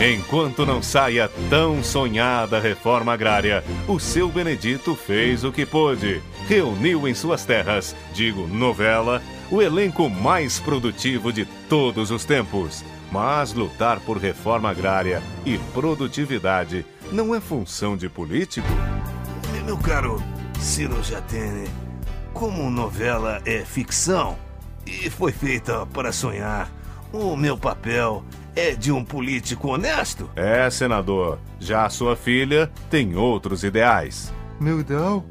Enquanto não saia tão sonhada reforma agrária, o seu Benedito fez o que pôde. Reuniu em suas terras, digo novela, o elenco mais produtivo de todos os tempos. Mas lutar por reforma agrária e produtividade não é função de político? Meu caro Ciro Jatene, como novela é ficção e foi feita para sonhar, o meu papel é de um político honesto? É, senador. Já a sua filha tem outros ideais. Meu ideal?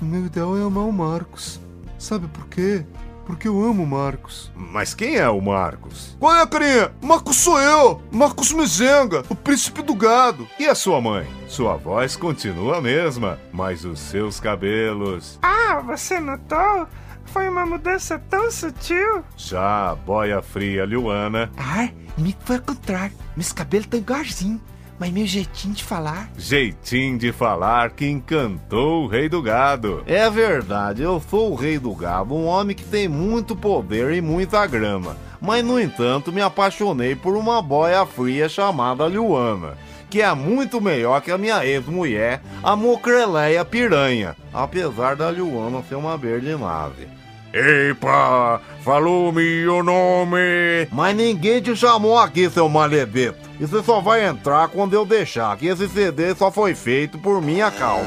Meu ideal é amar o Marcos. Sabe por quê? Porque eu amo o Marcos. Mas quem é o Marcos? Qual é, carinha? Marcos sou eu! Marcos Mizenga, o príncipe do gado. E a sua mãe? Sua voz continua a mesma, mas os seus cabelos. Ah, você notou? Foi uma mudança tão sutil. Já a boia fria Luana. Ah, me foi ao contrário. Meus cabelos estão igualzinho. Mas meu jeitinho de falar. Jeitinho de falar que encantou o rei do gado. É verdade, eu sou o rei do gado, um homem que tem muito poder e muita grama. Mas, no entanto, me apaixonei por uma boia fria chamada Luana, que é muito melhor que a minha ex-mulher, a Mocreleia Piranha, apesar da Luana ser uma verde nave. Epa, falou meu nome. Mas ninguém te chamou aqui, seu maledeto. E você só vai entrar quando eu deixar, que esse CD só foi feito por minha causa.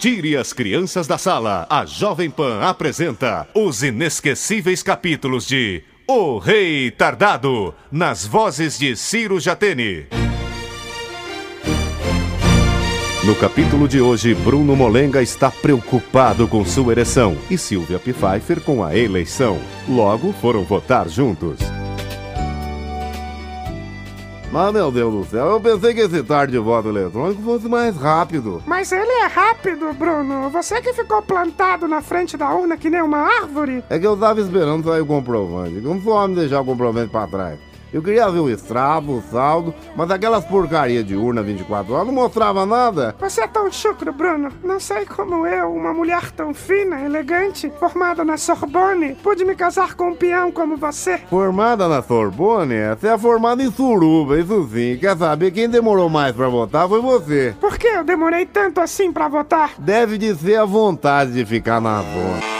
Tire as crianças da sala. A Jovem Pan apresenta os inesquecíveis capítulos de O Rei Tardado, nas vozes de Ciro Jatene. No capítulo de hoje, Bruno Molenga está preocupado com sua ereção e Silvia Pfeiffer com a eleição. Logo foram votar juntos. Mas, meu Deus do céu, eu pensei que esse tarde de voto eletrônico fosse mais rápido. Mas ele é rápido, Bruno. Você que ficou plantado na frente da urna que nem uma árvore. É que eu tava esperando sair o comprovante. Não sou homem deixar o comprovante pra trás. Eu queria ver o extrato, o saldo, mas aquelas porcaria de urna 24 horas não mostrava nada. Você é tão chucro, Bruno. Não sei como eu, uma mulher tão fina, elegante, formada na Sorbonne, pude me casar com um peão como você. Formada na Sorbonne? Você é formada em suruba, isso sim. Quer saber quem demorou mais pra votar foi você. Por que eu demorei tanto assim pra votar? Deve de ser a vontade de ficar na zona.